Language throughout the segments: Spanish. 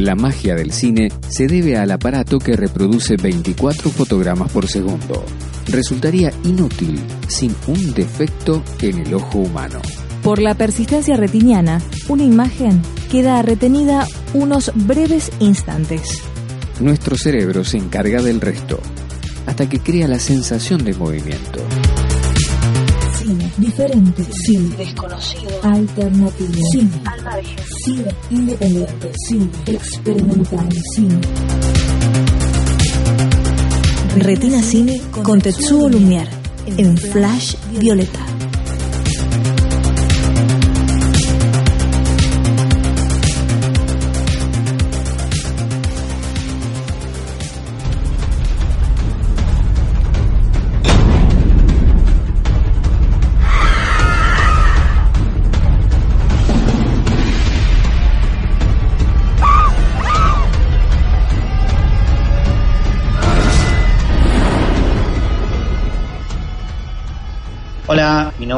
La magia del cine se debe al aparato que reproduce 24 fotogramas por segundo. Resultaría inútil sin un defecto en el ojo humano. Por la persistencia retiniana, una imagen queda retenida unos breves instantes. Nuestro cerebro se encarga del resto, hasta que crea la sensación de movimiento. Diferente, cine desconocido, alternativo, cine al margen, cine independiente, cine experimental, cine. Retina Cine con Tetsuo Lumière en Flash Violeta.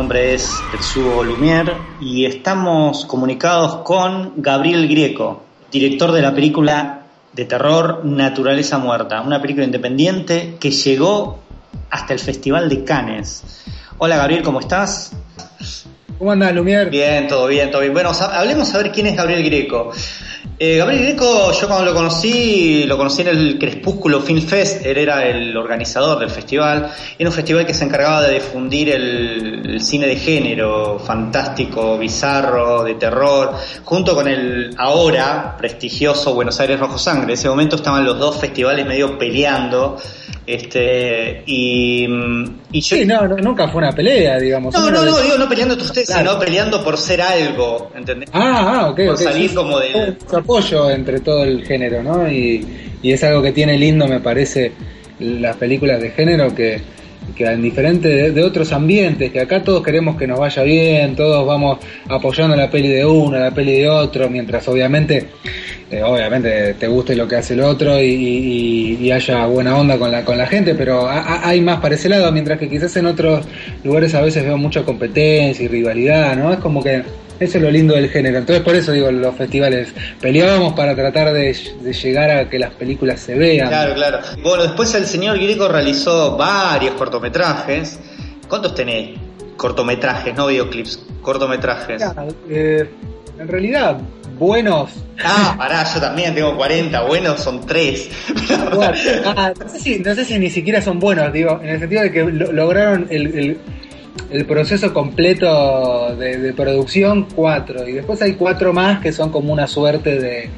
Nombre es Tetsuo Lumière y estamos comunicados con Gabriel Grieco, director de la película de terror Naturaleza Muerta, una película independiente que llegó hasta el Festival de Cannes. Hola Gabriel, ¿cómo estás? ¿Cómo andas, Lumière? Bien, todo bien, todo bien. Bueno, hablemos a ver quién es Gabriel Greco. Eh, Gabriel Greco, yo cuando lo conocí, lo conocí en el Crepúsculo Film Fest, él era el organizador del festival, era un festival que se encargaba de difundir el, el, cine de género, fantástico, bizarro, de terror, junto con el ahora prestigioso Buenos Aires Rojo Sangre. En ese momento estaban los dos festivales medio peleando. Este, y, y yo, sí, no, no, nunca fue una pelea, digamos. No, no, no, digo, no peleando entre ustedes, claro. sino peleando por ser algo, ¿entendés? Ah, ah, ok, por okay, salir sí, como de... Apoyo entre todo el género, ¿no? Y, y es algo que tiene lindo, me parece, las películas de género que, que en diferente de, otros ambientes, que acá todos queremos que nos vaya bien, todos vamos apoyando la peli de uno, la peli de otro, mientras obviamente eh, obviamente te guste lo que hace el otro y, y, y, haya buena onda con la, con la gente, pero hay más para ese lado, mientras que quizás en otros lugares a veces veo mucha competencia y rivalidad, ¿no? Es como que eso es lo lindo del género. Entonces por eso digo, los festivales peleábamos para tratar de, de, llegar a que las películas se vean. Claro, claro. Bueno, después el señor Greco realizó varios cortometrajes. ¿Cuántos tenés? Cortometrajes, no videoclips, cortometrajes. Ya, eh, en realidad, buenos. Ah, pará, yo también tengo 40, buenos son 3. ah, no, sé si, no, sé si, ni siquiera son buenos, digo, en el sentido de que lo, lograron el, el, el, proceso completo de, de, producción, 4, y después hay 4 más que son como una suerte de,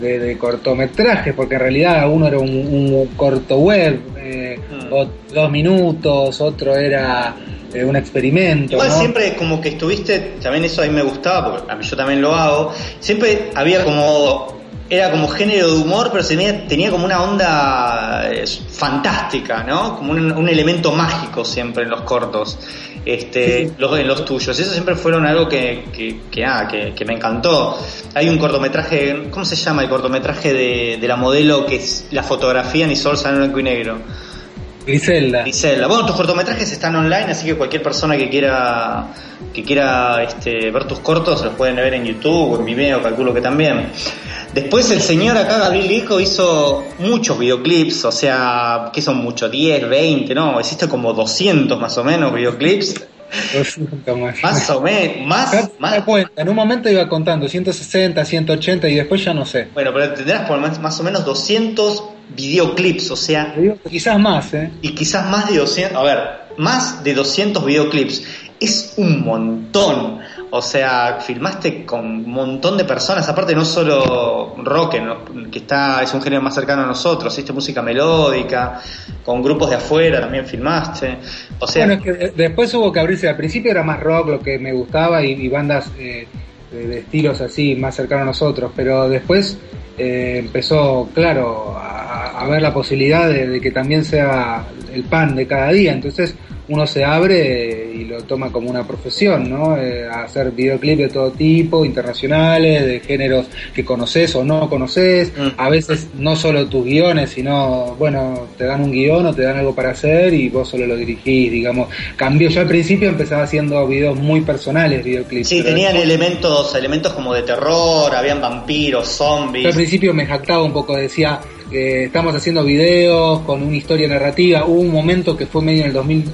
de, de cortometrajes, porque en realidad uno era un, un corto web, eh, mm. o, dos minutos, otro era eh, un experimento. Igual ¿no? siempre como que estuviste, también eso a mí me gustaba, porque a mí yo también lo hago, siempre había como, era como género de humor, pero tenía, tenía como una onda eh, fantástica, ¿no? Como un, un, elemento mágico siempre en los cortos. Este, sí. los, en los tuyos. Eso siempre fueron algo que, que, que, ah, que, que me encantó. Hay un cortometraje, ¿cómo se llama el cortometraje de, de la modelo que es la fotografía ni sol en blanco y negro? Griselda. Griselda. Bueno, tus cortometrajes están online, así que cualquier persona que quiera que quiera este, ver tus cortos los pueden ver en YouTube o en Vimeo, calculo que también. Después el señor acá, Gabriel Lico, hizo muchos videoclips, o sea, que son muchos? 10, 20, ¿no? Existe como 200 más o menos videoclips. más. más o menos, más, más. Cuenta. En un momento iba contando 160, 180 y después ya no sé. Bueno, pero tendrás por más, más o menos 200 videoclips, o sea... Quizás más, ¿eh? Y quizás más de 200, a ver, más de 200 videoclips. Es un montón. O sea, filmaste con un montón de personas, aparte no solo rock, que está es un género más cercano a nosotros, hiciste música melódica, con grupos de afuera también filmaste. O sea, bueno, es que después hubo que abrirse, al principio era más rock lo que me gustaba y, y bandas eh, de, estilos así, más cercanos a nosotros, pero después eh, empezó, claro, a, a, ver la posibilidad de, de que también sea el pan de cada día, entonces uno se abre y lo toma como una profesión, ¿no? Eh, hacer videoclips de todo tipo, internacionales, de géneros que conoces o no conoces, Mm. a veces no solo tus guiones, sino, bueno, te dan un guion o te dan algo para hacer y vos solo lo dirigís, digamos. Cambió, yo al principio empezaba haciendo videos muy personales, videoclips. Sí, tenían después- elementos, elementos como de terror, habían vampiros, Yo al zombies. principio me jactaba un poco, decía, eh, estamos haciendo videos con una historia narrativa. Hubo un momento que fue medio en el 2000,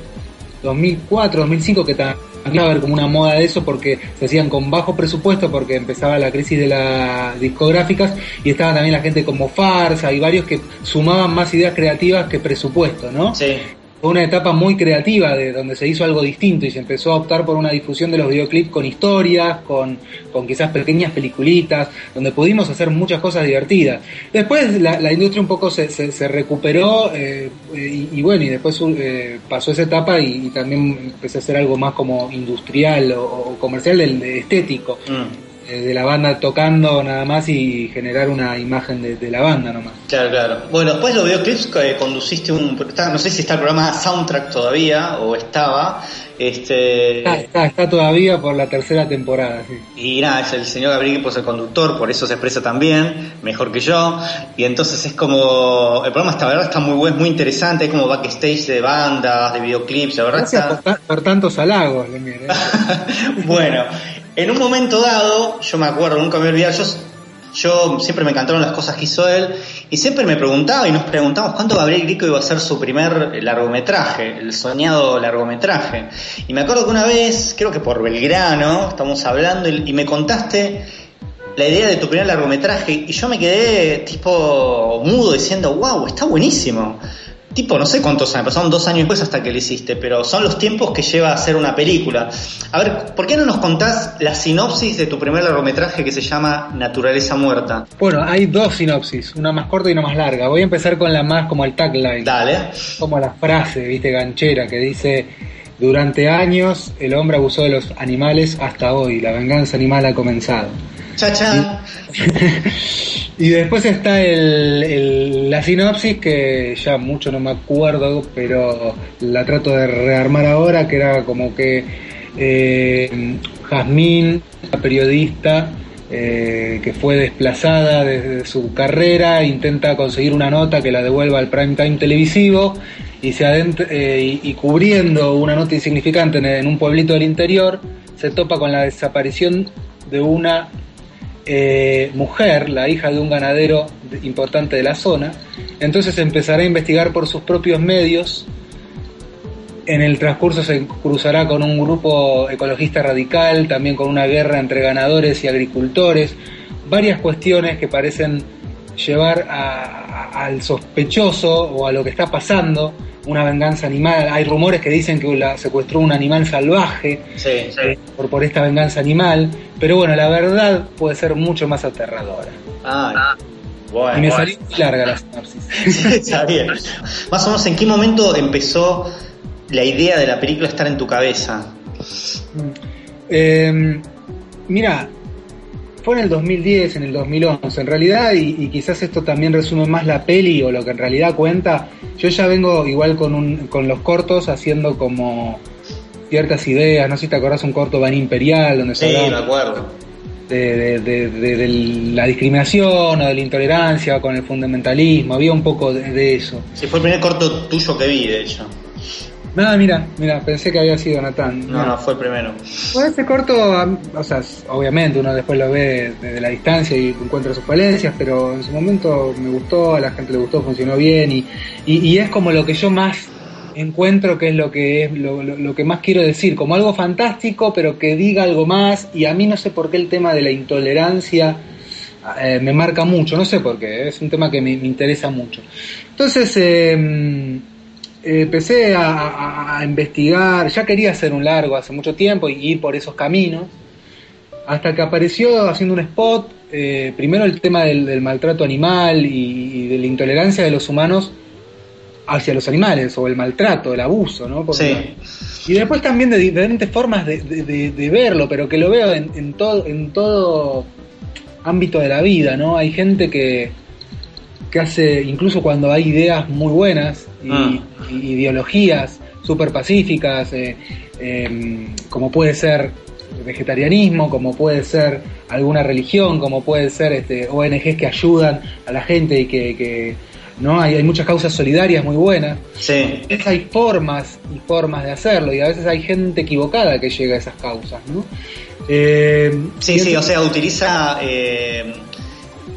2004, 2005 que también iba a haber como una moda de eso porque se hacían con bajo presupuesto porque empezaba la crisis de las discográficas y estaba también la gente como Farsa y varios que sumaban más ideas creativas que presupuesto, ¿no? Sí. Fue una etapa muy creativa de donde se hizo algo distinto y se empezó a optar por una difusión de los videoclips con historias, con, con quizás pequeñas peliculitas, donde pudimos hacer muchas cosas divertidas. Después la, industria un poco se, se, recuperó eh, y, y bueno, y después eh, pasó esa etapa y, también empecé a hacer algo más como industrial o, comercial, del, de estético, Mm. Eh, de la banda tocando nada más y generar una imagen de, de la banda nomás. Claro, claro. Bueno, después los videoclips que conduciste un... está- no sé si está el programa Soundtrack todavía o estaba. Este, Está, está, está todavía por la tercera temporada, sí. y nada, es el señor Gabriel pues el conductor, por eso se expresa también, mejor que yo. Y entonces es como... El programa está, la verdad está muy bueno, es muy interesante, es como backstage de bandas, de videoclips, la verdad Gracias está... por, por tantos halagos, ¿eh? bueno, en un momento dado, yo me acuerdo, nunca me voy a olvidar, yo, siempre me encantaron las cosas que hizo él y siempre me preguntaba y nos preguntamos cuánto Gabriel Grico iba a ser su primer largometraje, el soñado largometraje. Y me acuerdo que una vez, creo que por Belgrano, estamos hablando y, y me contaste la idea de tu primer largometraje y yo me quedé tipo mudo diciendo, wow, está buenísimo. Tipo, no sé cuántos años, pasaron dos años después hasta que lo hiciste, pero son los tiempos que lleva a hacer una película. A ver, ¿por qué no nos contás la sinopsis de tu primer largometraje que se llama Naturaleza Muerta? Bueno, hay dos sinopsis, una más corta y una más larga. Voy a empezar con la más como el tagline, Dale. como la frase, viste, ganchera, que dice, durante años el hombre abusó de los animales hasta hoy, la venganza animal ha comenzado. Chacha. Y después está el, la sinopsis, que ya mucho no me acuerdo, pero la trato de rearmar ahora, que era como que eh, Jazmín, la periodista, eh, que fue desplazada desde su carrera, intenta conseguir una nota que la devuelva al prime time televisivo y, se adent- eh, y, cubriendo una nota insignificante en un pueblito del interior, se topa con la desaparición de una eh, mujer, la hija de un ganadero de- importante de la zona, entonces empezará a investigar por sus propios medios. En el transcurso se cruzará con un grupo ecologista radical, también con una guerra entre ganadores y agricultores, varias cuestiones que parecen llevar al sospechoso o a lo que está pasando, una venganza animal. Hay rumores que dicen que la secuestró un animal salvaje, Sí, sí. eh, por, por esta venganza animal, pero bueno, la verdad puede ser mucho más aterradora. Ah, bueno. y me bueno. salió muy larga la sinopsis. Está bien. Más o menos, ¿en qué momento empezó la idea de la película estar en tu cabeza? Eh, mira, fue en el 2010, en el 2011, en realidad, y, y quizás esto también resume más la peli o lo que en realidad cuenta, yo ya vengo igual con, un, con los cortos haciendo como ciertas ideas, no sé si te acordás un corto Ban Imperial, donde se Sí, me hablaba acuerdo. de, de- de- de- de la discriminación o de la intolerancia con el fundamentalismo, había un poco de, de eso. Sí, fue el primer corto tuyo que vi, de hecho. Nada, mira, mira, pensé que había sido Natán. No, no, fue el primero. Bueno, ese corto, o sea, obviamente uno después lo ve desde la distancia y encuentra sus falencias, pero en su momento me gustó, a la gente le gustó, funcionó bien y, y, y es como lo que yo más encuentro que es lo que es lo, lo- lo que más quiero decir, como algo fantástico, pero que diga algo más y a mí no sé por qué el tema de la intolerancia eh, me marca mucho, no sé por qué, es un tema que me, me interesa mucho. Entonces, eh, empecé a, a- a investigar, ya quería hacer un largo hace mucho tiempo y ir por esos caminos, hasta que apareció haciendo un spot, eh, primero el tema del, del maltrato animal y, y de la intolerancia de los humanos hacia los animales, o el maltrato, el abuso, ¿no? Porque- Sí. y después también de diferentes formas de, de- de- de verlo, pero que lo veo en, en todo, en todo ámbito de la vida, ¿no? Hay gente que, que hace, incluso cuando hay ideas muy buenas y, Ah. y ideologías súper pacíficas, eh, em, como puede ser vegetarianismo, como puede ser alguna religión, como puede ser este, ONGs que ayudan a la gente y que, que ¿no? Hay, hay, muchas causas solidarias muy buenas. Sí. Veces hay formas y formas de hacerlo y a veces hay gente equivocada que llega a esas causas, ¿no? Eh, sí, sí, o sea, utiliza eh,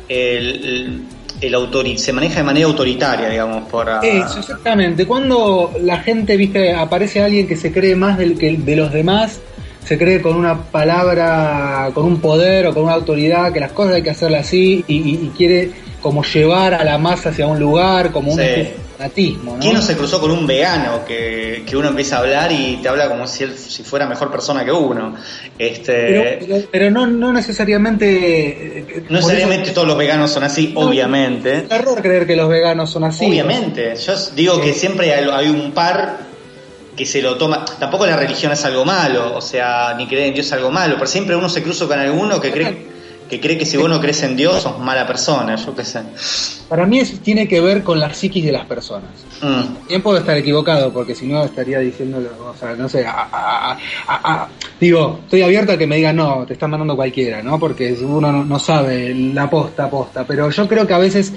el, el autori se maneja de manera autoritaria, digamos, por... Eso, exactamente. Cuando la gente, viste, aparece alguien que se cree más del, que de los demás, se cree con una palabra, con un poder o con una autoridad, que las cosas hay que hacerlas así y, y, y quiere como llevar a la masa hacia un lugar, como un Sí. Fanatismo, ¿no? ¿Quién no se cruzó con un vegano que, que uno empieza a hablar y te habla como si él si fuera mejor persona que uno? Este, Pero, pero, pero no, no necesariamente... eh, no necesariamente eso- todos los veganos son así, No, obviamente. Es un error creer que los veganos son así. Obviamente. Yo digo Sí. que siempre hay, hay un par que se lo toma. Tampoco la religión es algo malo, o sea, ni creer en Dios es algo malo, pero siempre uno se cruza con alguno que cree que cree que si vos no crees en Dios sos mala persona, yo qué sé. Para mí eso tiene que ver con la psiquis de las personas. Mm. Bien puedo estar equivocado, porque si no estaría diciéndolo, o sea, no sé, a- digo, estoy abierto a que me digan, no, te están mandando cualquiera, ¿no? Porque uno no, no sabe la posta, posta, pero yo creo que a veces,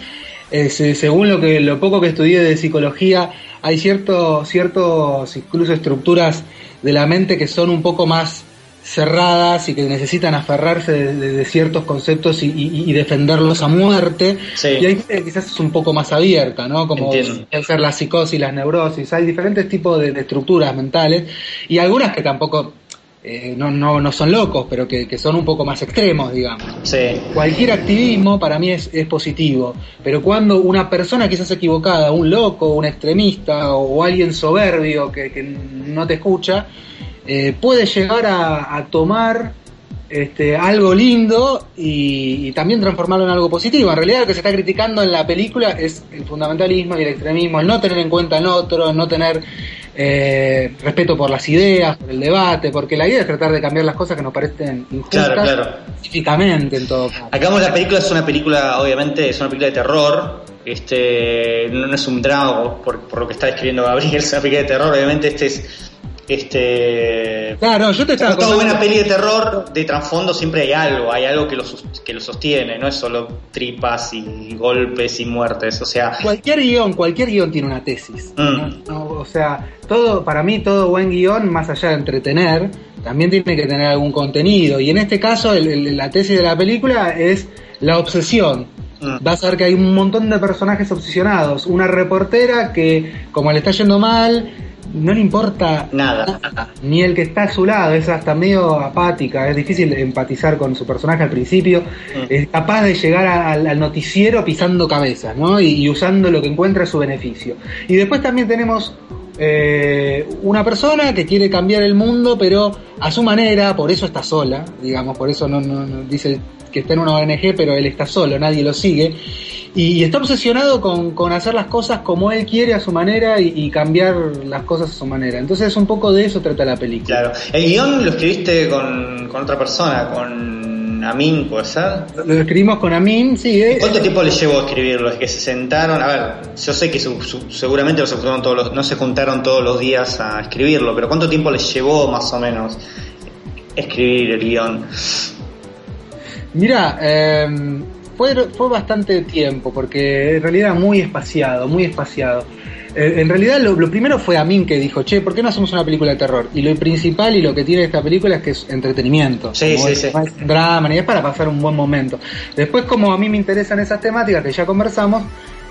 eh, se- según lo que lo poco que estudié de psicología, hay ciertos, ciertos incluso estructuras de la mente que son un poco más cerradas y que necesitan aferrarse de, de- de ciertos conceptos y, y- y defenderlos a muerte Sí. y hay gente que quizás es un poco más abierta, ¿no? Como Entiendo. puede ser la psicosis, las neurosis, hay diferentes tipos de, de estructuras mentales y algunas que tampoco eh, no, no, no son locos, pero que, que son un poco más extremos, digamos. Sí. Cualquier activismo para mí es, es positivo, pero cuando una persona quizás equivocada, un loco, un extremista o alguien soberbio que, que no te escucha, eh, puede llegar a, a tomar este, algo lindo y, y también transformarlo en algo positivo. En realidad lo que se está criticando en la película es el fundamentalismo y el extremismo, el no tener en cuenta al otro, el no tener eh, respeto por las ideas, por el debate, porque la idea es tratar de cambiar las cosas que nos parecen injustas Claro, claro. pacíficamente en todo caso. Acá la película es una película, obviamente, es una película de terror. Este, no, no es un drama, por, por lo que está describiendo Gabriel, es una película de terror. Obviamente, este es. Este. Claro, yo te estaba toda buena peli de terror, de trasfondo siempre hay algo, hay algo que lo, que lo sostiene, no es solo tripas y golpes y muertes, o sea, Cualquier guion, cualquier guion tiene una tesis. Mm. ¿no? No, o sea, todo, para mí todo buen guion, más allá de entretener, también tiene que tener algún contenido. Y en este caso, el- el- la tesis de la película es la obsesión. Mm. Vas a ver que hay un montón de personajes obsesionados. Una reportera que, como le está yendo mal, no le importa nada. ni el que está a su lado, es hasta medio apática, es difícil empatizar con su personaje al principio, Mm. es capaz de llegar a- al, al noticiero pisando cabezas, ¿no? Y, y usando lo que encuentra a su beneficio. Y después también tenemos eh, una persona que quiere cambiar el mundo, pero a su manera, por eso está sola, digamos, por eso no, dice que está en una ONG, pero él está solo, nadie lo sigue. Y, está obsesionado con, con hacer las cosas como él quiere a su manera y, y cambiar las cosas a su manera. Entonces un poco de eso trata la película. Claro. El guion lo escribiste con, con otra persona, con Amin, ¿puede ser? Lo escribimos con Amin, sí. eh, ¿Cuánto tiempo les llevó a escribirlo? Es que se sentaron, a ver, yo sé que su- su- seguramente no se, juntaron todos los, no se juntaron todos los días a escribirlo, pero ¿cuánto tiempo les llevó más o menos escribir el guion? Mira, eh, fue, fue bastante tiempo, porque en realidad muy espaciado, muy espaciado. Eh, en realidad lo, lo primero fue Amin que dijo, che, ¿por qué no hacemos una película de terror? Y lo principal y lo que tiene esta película es que es entretenimiento. Sí, sí, es- sí. es drama, ni es para pasar un buen momento. Después, como a mí me interesan esas temáticas que ya conversamos,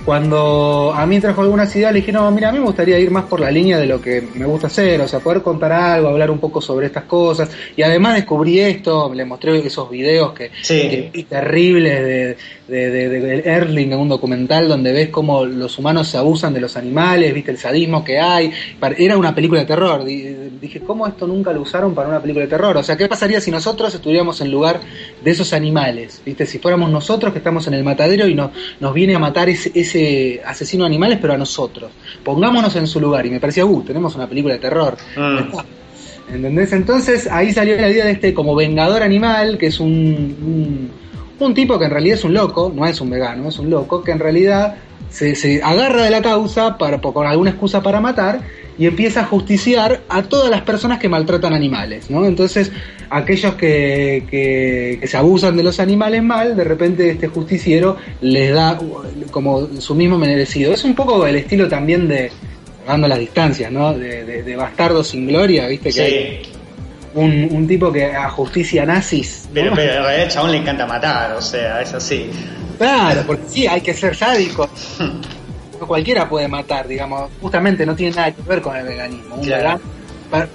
cuando a mí trajo algunas ideas, le dije, no, mira, a mí me gustaría ir más por la línea de lo que me gusta hacer, o sea, poder contar algo, hablar un poco sobre estas cosas. Y además descubrí esto, le mostré esos videos que, Sí. que terribles de, de, de, Erling, un documental donde ves cómo los humanos se abusan de los animales, viste el sadismo que hay. Era una película de terror. Di- Dije, ¿cómo esto nunca lo usaron para una película de terror? O sea, ¿qué pasaría si nosotros estuviéramos en lugar de esos animales? ¿Viste? Si fuéramos nosotros que estamos en el matadero y nos, nos viene a matar ese, ese asesino de animales, pero a nosotros. Pongámonos en su lugar. Y me parecía, uh, tenemos una película de terror. Mm. ¿Entendés? Entonces ahí salió la idea de este como vengador animal, que es un, un, un tipo que en realidad es un loco, no es un vegano, es un loco, que en realidad se, se agarra de la causa para, con alguna excusa para matar y empieza a justiciar a todas las personas que maltratan animales, ¿no? Entonces, aquellos que, que, que se abusan de los animales mal, de repente este justiciero les da como su mismo merecido. Es un poco el estilo también de, dando las distancias, ¿no? De, de, de Bastardo sin Gloria, ¿viste? Que hay Sí. Un, un tipo que a justicia nazis. ¿no? Pero, pero en realidad al chabón le encanta matar, o sea, es así. Claro, porque sí, hay que ser sádico. No cualquiera puede matar, digamos. Justamente no tiene nada que ver con el veganismo. Claro. vegano, pa-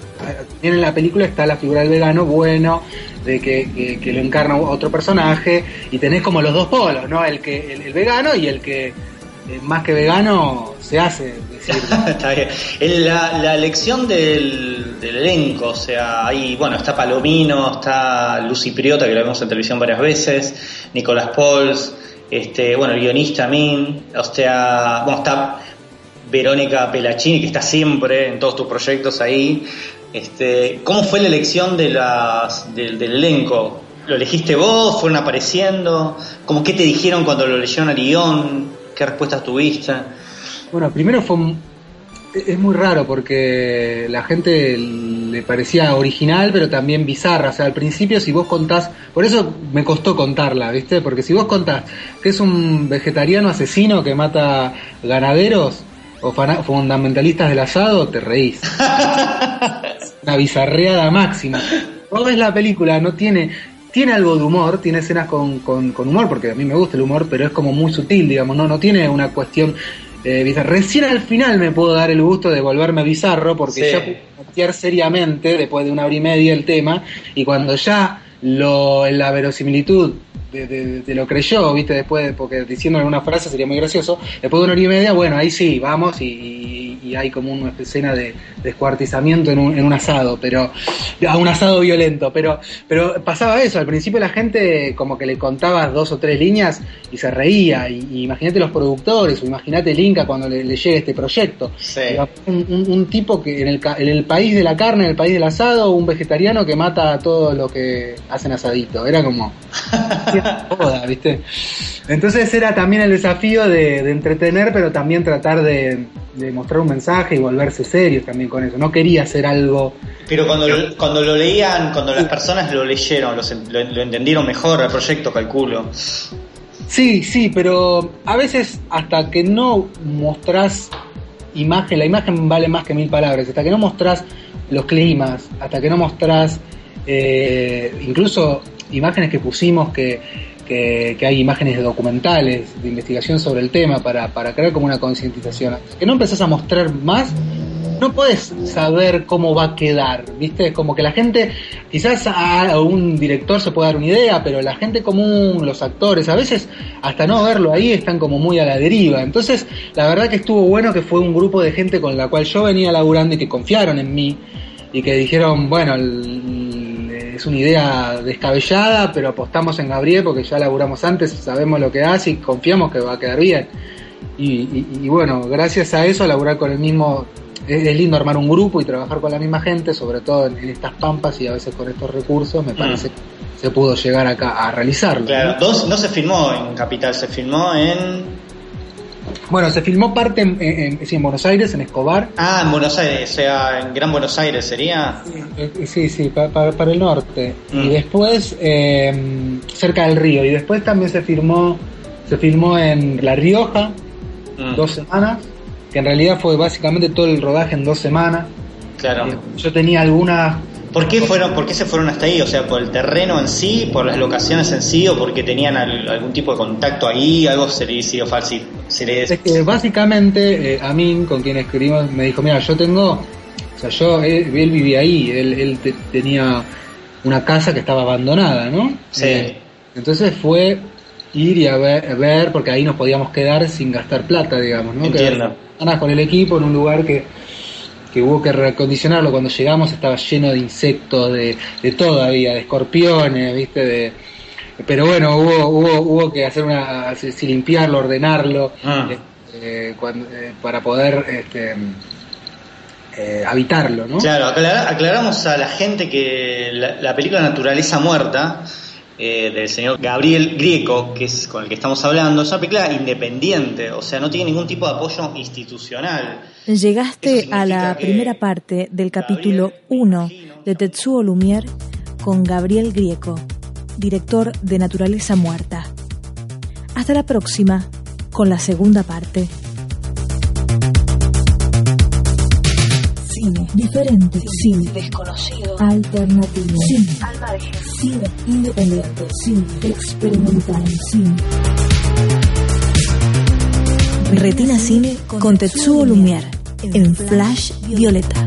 también en la película está la figura del vegano bueno, de que, que- que lo encarna otro personaje, y tenés como los dos polos, ¿no? El que el, el vegano y el que eh, más que vegano se hace está bien. En la, elección del, elenco, o sea, ahí, bueno, está Palomino, está Lucy Priota, que lo vemos en televisión varias veces, Nicolás Pols, este, bueno, el guionista Min, o sea, bueno, está Verónica Pelachini, que está siempre en todos tus proyectos ahí. Este, ¿Cómo fue la elección de las, del, del elenco? ¿Lo elegiste vos? ¿Fueron apareciendo? ¿Cómo qué te dijeron cuando lo leyeron al guion? ¿Qué respuestas tuviste? Bueno, primero fue un- es muy raro porque la gente le parecía original, pero también bizarra. O sea, al principio si vos contás, por eso me costó contarla, ¿viste? Porque si vos contás que es un vegetariano asesino que mata ganaderos o fundamentalistas del asado, te reís. Una bizarreada máxima. Vos ves la película, no tiene tiene algo de humor, tiene escenas con, con, con humor, porque a mí me gusta el humor, pero es como muy sutil, digamos, no, no tiene una cuestión eh, bizarra. Recién al final me puedo dar el gusto de volverme bizarro, porque Sí. ya puedo plantear seriamente, después de una hora y media, el tema, y cuando ya lo, la verosimilitud de, de- de lo creyó, viste, después, de- porque diciendo alguna frase sería muy gracioso, después de una hora y media, bueno, ahí sí, vamos, y, y- y hay como una escena de descuartizamiento en un, en un asado, pero a un asado violento, pero, pero pasaba eso, al principio la gente como que le contabas dos o tres líneas y se reía, y, y imagínate los productores, o imagínate el Inca cuando le, le llegue este proyecto. Sí. Un, un- un tipo que en el, en el país de la carne, en el país del asado, un vegetariano que mata a todo lo que hacen asadito. Era como. ¿viste? Entonces era también el desafío de, de entretener, pero también tratar de, de mostrar un mensaje y volverse serios también con eso. No quería hacer algo. Pero cuando lo, cuando lo leían, cuando las personas lo leyeron, lo- lo entendieron mejor el proyecto, calculo. Sí, sí, pero a veces hasta que no mostrás imagen, la imagen vale más que mil palabras, hasta que no mostrás los climas, hasta que no mostrás eh, incluso imágenes que pusimos que, que, hay imágenes documentales de investigación sobre el tema para, para crear como una concientización. Que no empezás a mostrar más, no puedes saber cómo va a quedar, ¿viste? Como que la gente, quizás a, a un director se puede dar una idea, pero la gente común, los actores, a veces hasta no verlo ahí están como muy a la deriva. Entonces, la verdad que estuvo bueno que fue un grupo de gente con la cual yo venía laburando y que confiaron en mí y que dijeron, bueno, el- es una idea descabellada, pero apostamos en Gabriel porque ya laburamos antes, sabemos lo que hace y confiamos que va a quedar bien. Y, y- y bueno, gracias a eso, laburar con el mismo. Es, es lindo armar un grupo y trabajar con la misma gente, sobre todo en, en estas pampas y a veces con estos recursos, me parece que se pudo llegar acá a realizarlo. Claro, ¿no? dos, no se filmó en Capital, se filmó en. Bueno, se filmó parte en, en- sí, en Buenos Aires, en Escobar. Ah, en Buenos Aires, o sea, en Gran Buenos Aires sería. Eh, Sí, sí, pa- pa- para el norte. Mm. Y después, eh, cerca del río. Y después también se filmó, se filmó en La Rioja, Mm, dos semanas, que en realidad fue básicamente todo el rodaje en dos semanas. claro. Eh, Yo tenía algunas ¿Por qué, fueron, ¿Por qué se fueron hasta ahí? O sea, ¿por el terreno en sí? ¿Por las locaciones en sí? ¿O porque tenían al- algún tipo de contacto ahí? ¿Algo se le hizo fácil? Se les... Es que básicamente eh, a mí, con quien escribimos, me dijo, mira, yo tengo, o sea, yo, él, él vivía ahí, él, él te- tenía una casa que estaba abandonada, ¿no? Sí. Eh, entonces fue ir y a ver, a ver, porque ahí nos podíamos quedar sin gastar plata, digamos, ¿no? Entiendo. Quedar con el equipo en un lugar que, que hubo que reacondicionarlo. Cuando llegamos estaba lleno de insectos, de, de todo había, de escorpiones, ¿viste? De, pero bueno, hubo, hubo, hubo que hacer una, sí, limpiarlo, ordenarlo, Ah. eh, cuando- eh, para poder este, eh, habitarlo, ¿no? Claro, aclara- aclaramos a la gente que la, la película Naturaleza Muerta eh, del señor Gabriel Grieco, que es con el que estamos hablando, es una película independiente, o sea, no tiene ningún tipo de apoyo institucional. Llegaste a la primera parte del capítulo 1 de Tetsuo Lumière con Gabriel Grieco, director de Naturaleza Muerta. Hasta la próxima con la segunda parte. Cine diferente, cine desconocido, alternativo, cine al margen, cine independiente, cine experimental, cine. Retina Cine con Tetsuo Lumière en Flash Violeta.